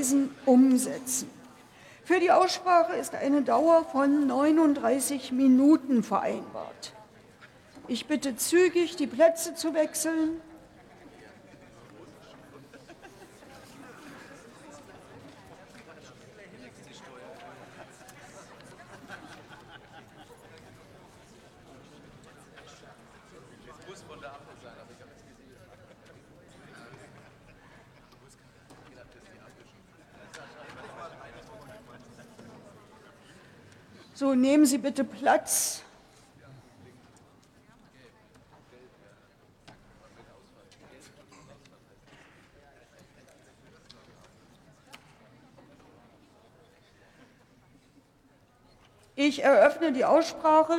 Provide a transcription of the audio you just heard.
Weisen umsetzen. Für die Aussprache ist eine Dauer von 39 Minuten vereinbart. Ich bitte zügig, die Plätze zu wechseln. So, nehmen Sie bitte Platz. Ich eröffne die Aussprache.